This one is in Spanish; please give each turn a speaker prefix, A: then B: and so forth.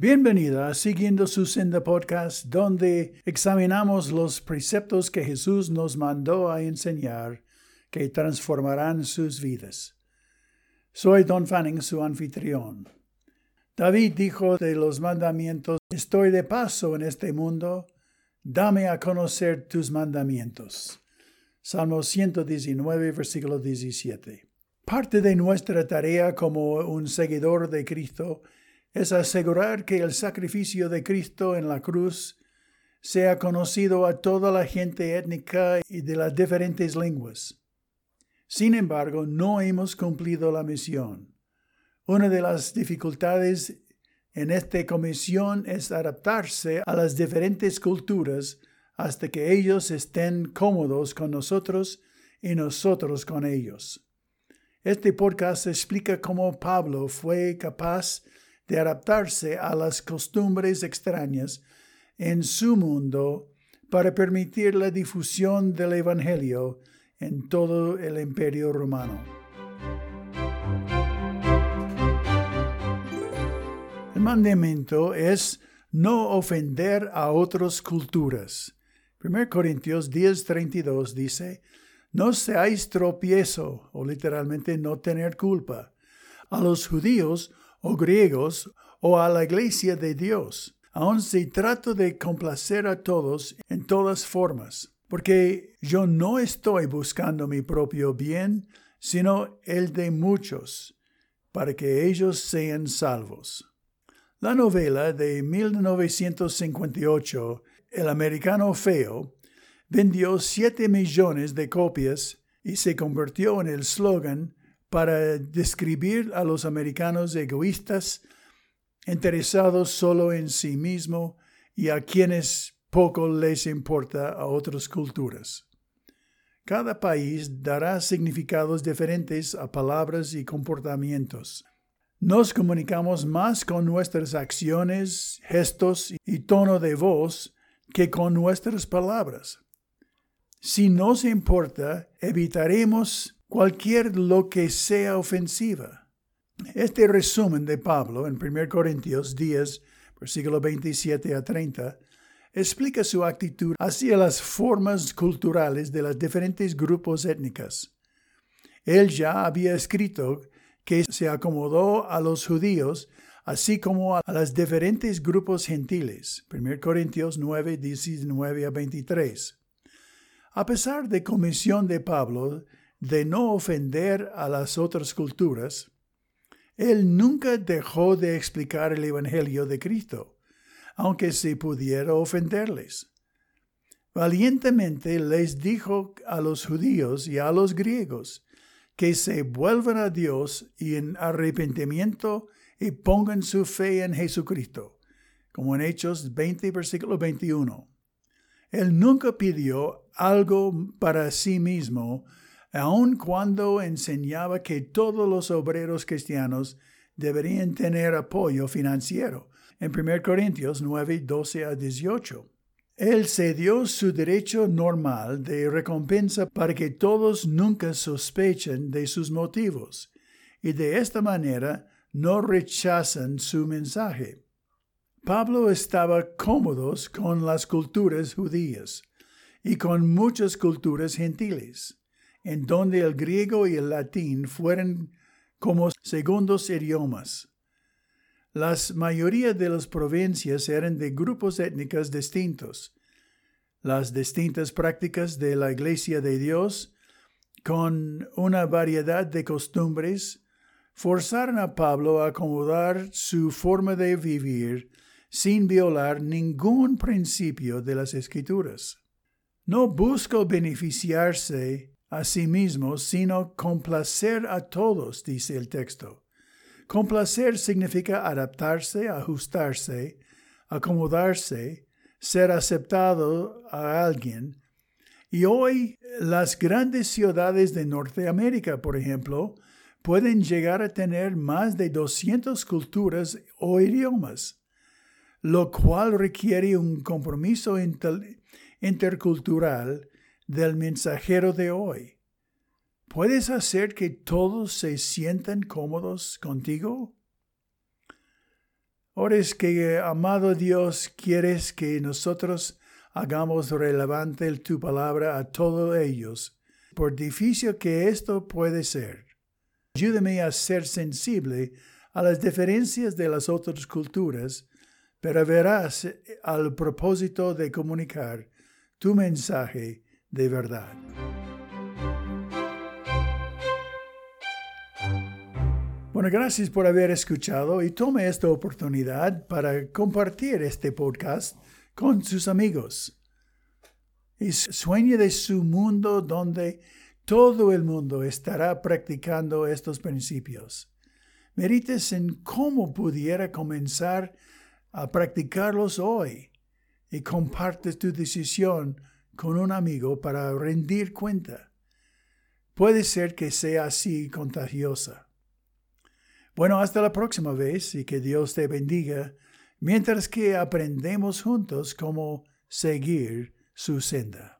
A: Bienvenida a Siguiendo su Senda Podcast, donde examinamos los preceptos que Jesús nos mandó a enseñar que transformarán sus vidas. Soy Don Fanning, su anfitrión. David dijo de los mandamientos, Estoy de paso en este mundo, dame a conocer tus mandamientos. Salmo 119, versículo 17. Parte de nuestra tarea como un seguidor de Cristo asegurar que el sacrificio de Cristo en la cruz sea conocido a toda la gente étnica y de las diferentes lenguas. Sin embargo, no hemos cumplido la misión. Una de las dificultades en esta comisión es adaptarse a las diferentes culturas hasta que ellos estén cómodos con nosotros y nosotros con ellos. Este podcast explica cómo Pablo fue capaz de adaptarse a las costumbres extrañas en su mundo para permitir la difusión del Evangelio en todo el imperio romano. El mandamiento es no ofender a otras culturas. 1 Corintios 10:32 dice, no seáis tropiezo, o literalmente no tener culpa, a los judíos o griegos o a la iglesia de Dios, aun si trato de complacer a todos en todas formas porque yo no estoy buscando mi propio bien, sino el de muchos, para que ellos sean salvos. La novela de 1958, El americano feo, vendió 7 millones de copias y se convirtió en el slogan para describir a los americanos egoístas, interesados solo en sí mismo y a quienes poco les importa a otras culturas. Cada país dará significados diferentes a palabras y comportamientos. Nos comunicamos más con nuestras acciones, gestos y tono de voz que con nuestras palabras. Si nos importa, evitaremos cualquier lo que sea ofensiva. Este resumen de Pablo en 1 Corintios 10, versículo 27 a 30, explica su actitud hacia las formas culturales de los diferentes grupos étnicos. Él ya había escrito que se acomodó a los judíos, así como a los diferentes grupos gentiles. 1 Corintios 9, 19 a 23. A pesar de comisión de Pablo de no ofender a las otras culturas, él nunca dejó de explicar el Evangelio de Cristo aunque se pudiera ofenderles. Valientemente les dijo a los judíos y a los griegos que se vuelvan a Dios y en arrepentimiento y pongan su fe en Jesucristo, como en Hechos 20, versículo 21. Él nunca pidió algo para sí mismo, aun cuando enseñaba que todos los obreros cristianos deberían tener apoyo financiero, en 1 Corintios 9, 12 a 18. Él cedió su derecho normal de recompensa para que todos nunca sospechen de sus motivos y de esta manera no rechazan su mensaje. Pablo estaba cómodo con las culturas judías y con muchas culturas gentiles, en donde el griego y el latín fueron como segundos idiomas. Las mayoría de las provincias eran de grupos étnicos distintos. Las distintas prácticas de la Iglesia de Dios, con una variedad de costumbres, forzaron a Pablo a acomodar su forma de vivir sin violar ningún principio de las Escrituras. No busco beneficiarse a sí mismo, sino complacer a todos, dice el texto. Complacer significa adaptarse, ajustarse, acomodarse, ser aceptado a alguien. Y hoy las grandes ciudades de Norteamérica, por ejemplo, pueden llegar a tener más de 200 culturas o idiomas, lo cual requiere un compromiso intercultural del mensajero de hoy. ¿Puedes hacer que todos se sientan cómodos contigo? Ores que, amado Dios, quieres que nosotros hagamos relevante tu palabra a todos ellos, por difícil que esto puede ser. Ayúdame a ser sensible a las diferencias de las otras culturas, pero verás al propósito de comunicar tu mensaje de verdad. Bueno, gracias por haber escuchado y tome esta oportunidad para compartir este podcast con sus amigos. Y sueñe de su mundo donde todo el mundo estará practicando estos principios. Merites en cómo pudiera comenzar a practicarlos hoy y compartes tu decisión con un amigo para rendir cuenta. Puede ser que sea así contagiosa. Bueno, hasta la próxima vez y que Dios te bendiga mientras que aprendemos juntos cómo seguir su senda.